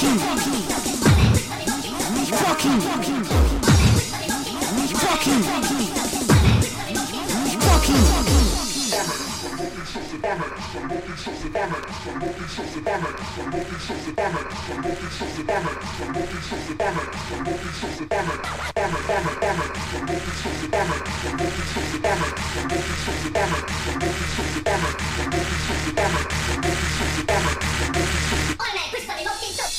Fuck you. Fuck you. Fuck you. Fuck est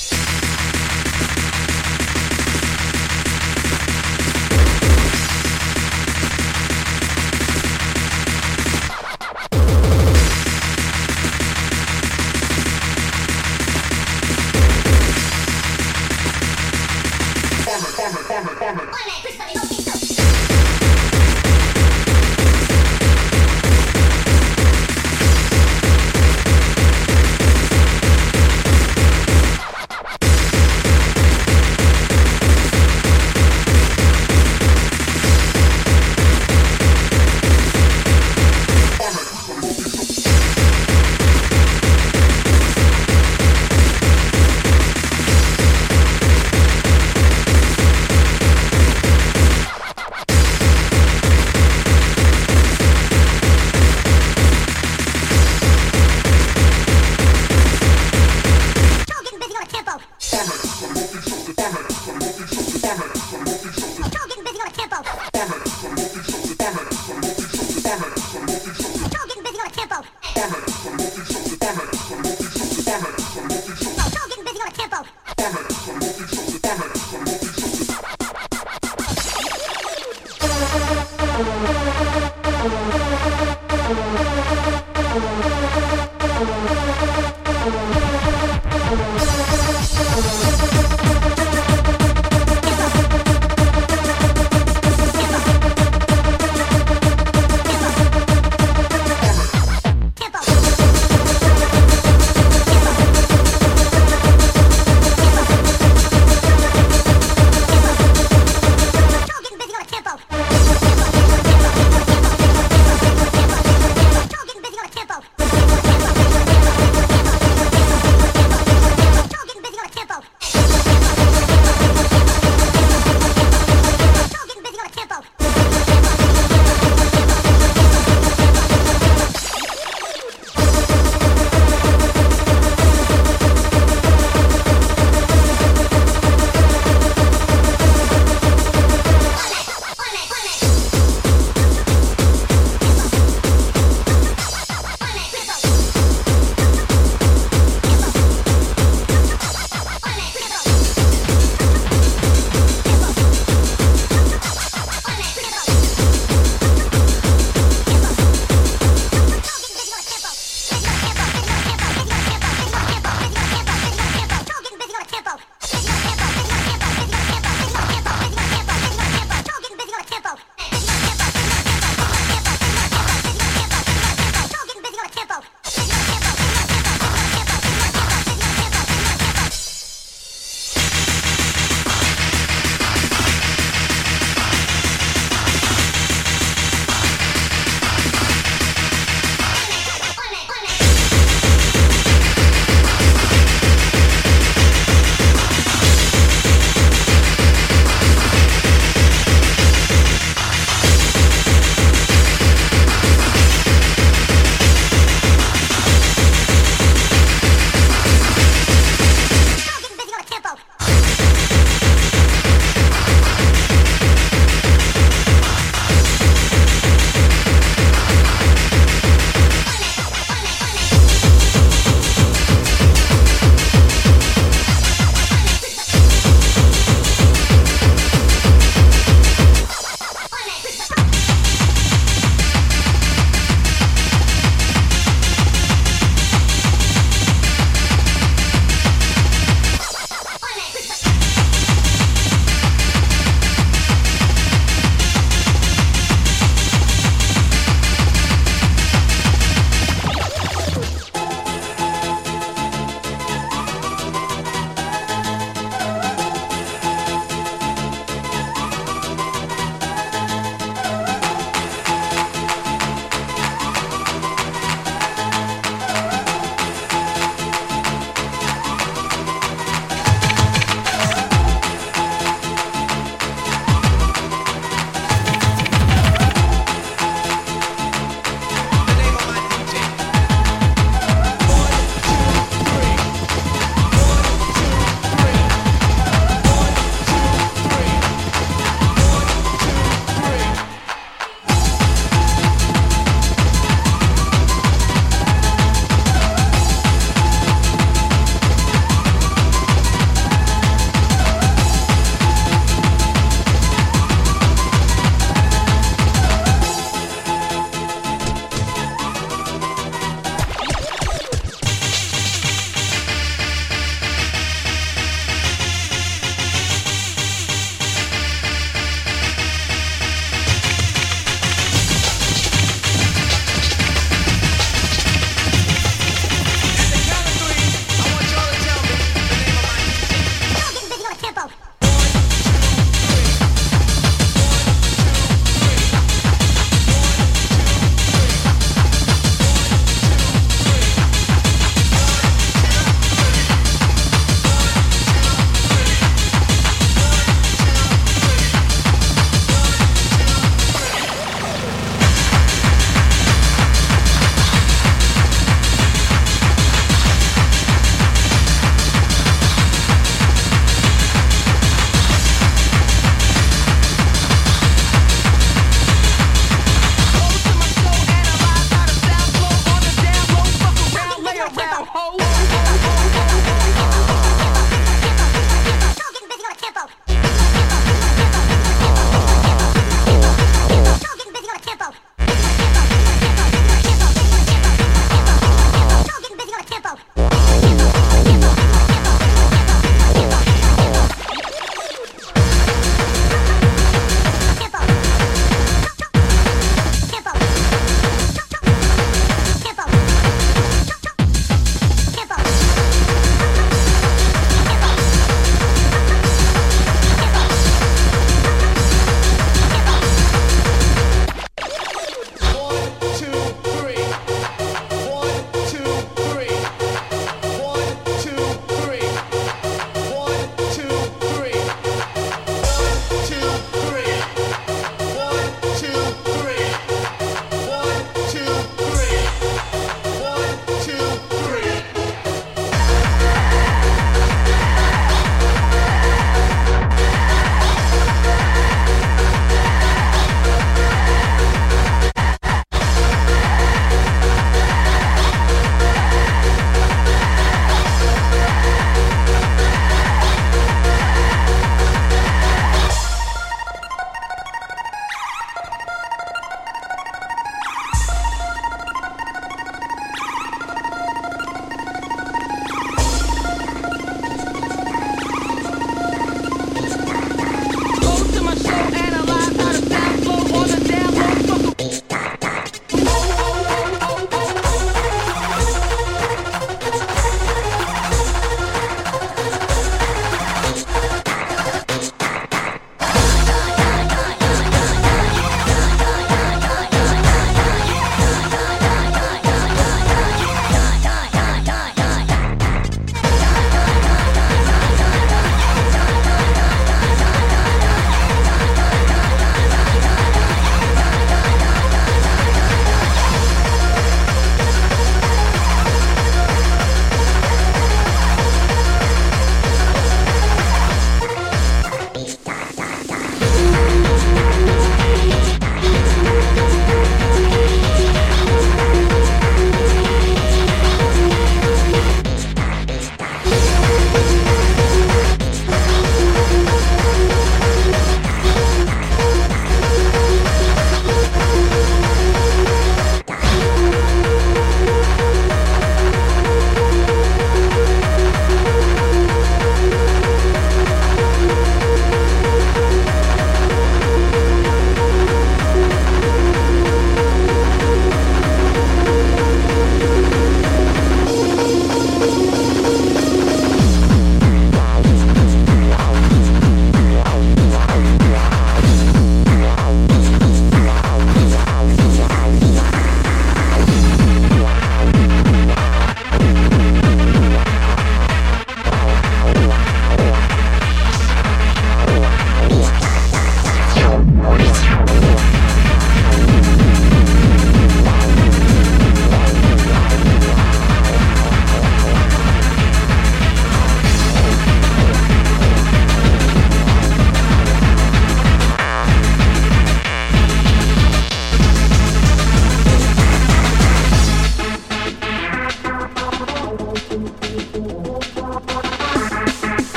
Damn it!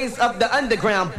Of the underground.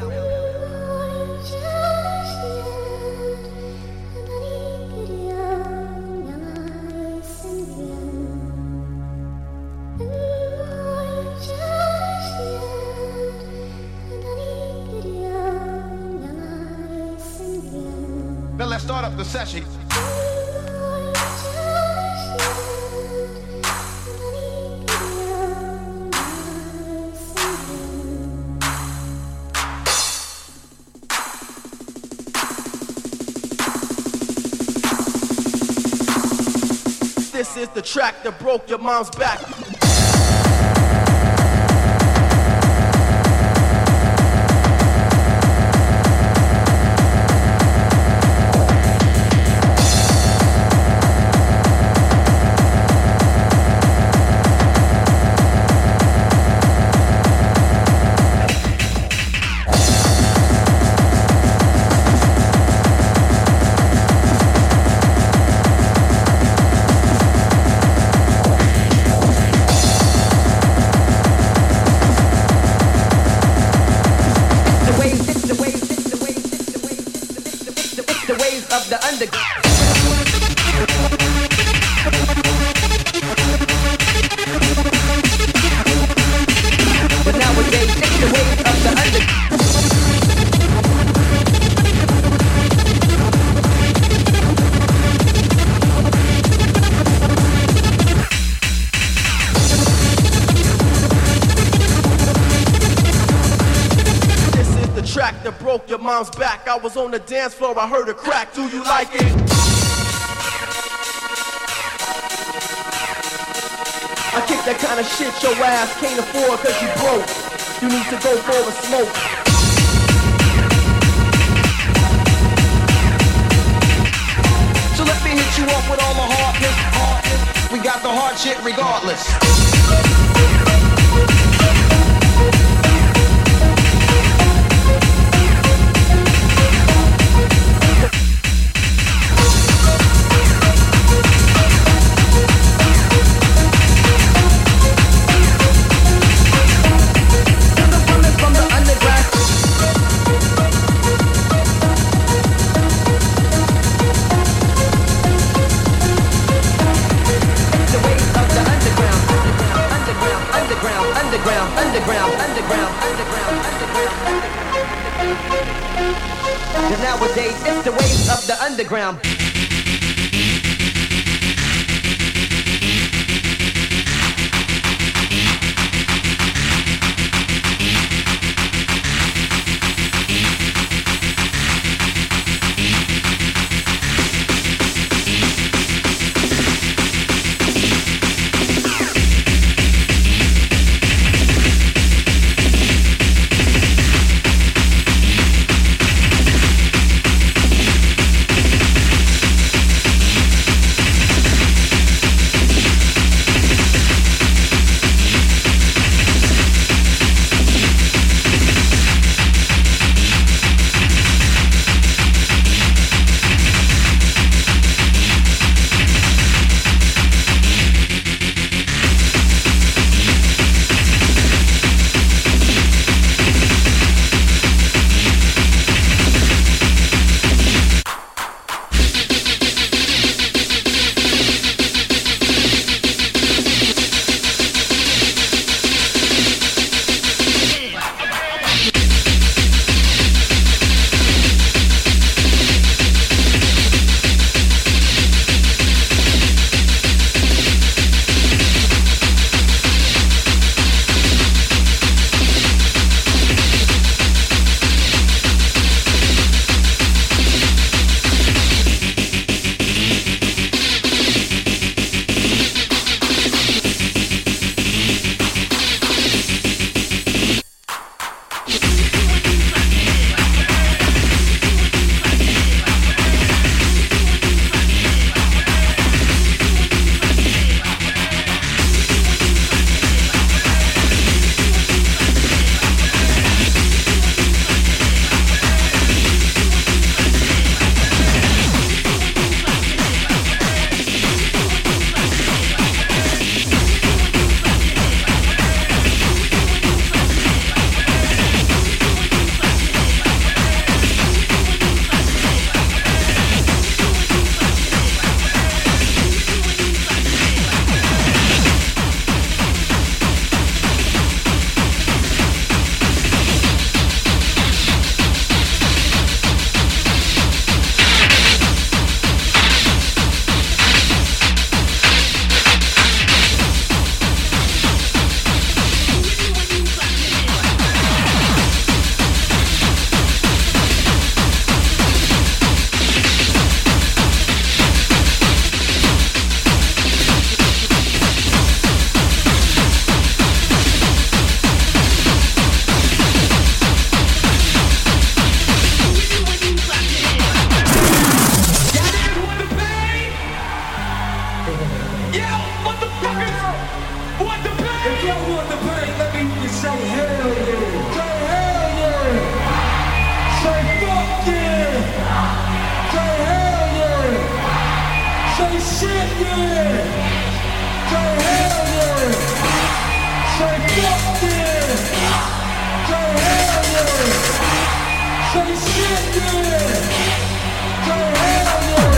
The track that broke your mom's back. of the underground. I was on the dance floor, I heard a crack. Do you like it? I kick that kind of shit your ass can't afford cause you broke. You need to go for a smoke. So let me hit you off with all the hard hit. We got the hard shit regardless. Say shit, yeah! Say hell yeah!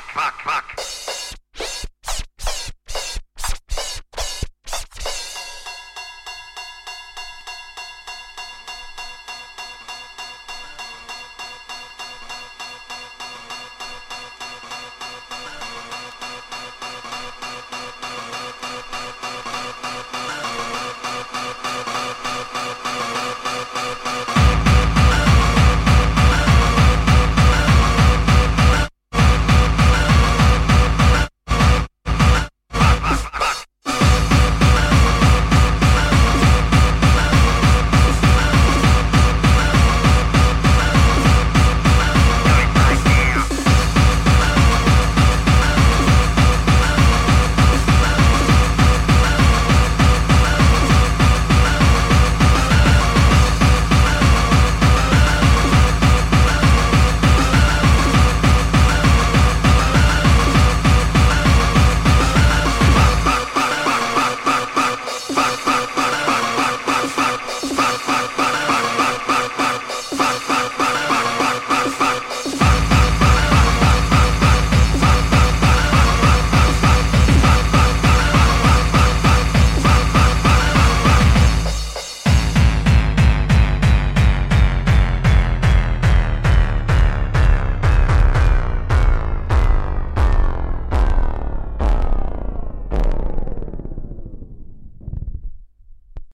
fuck, fuck, fuck.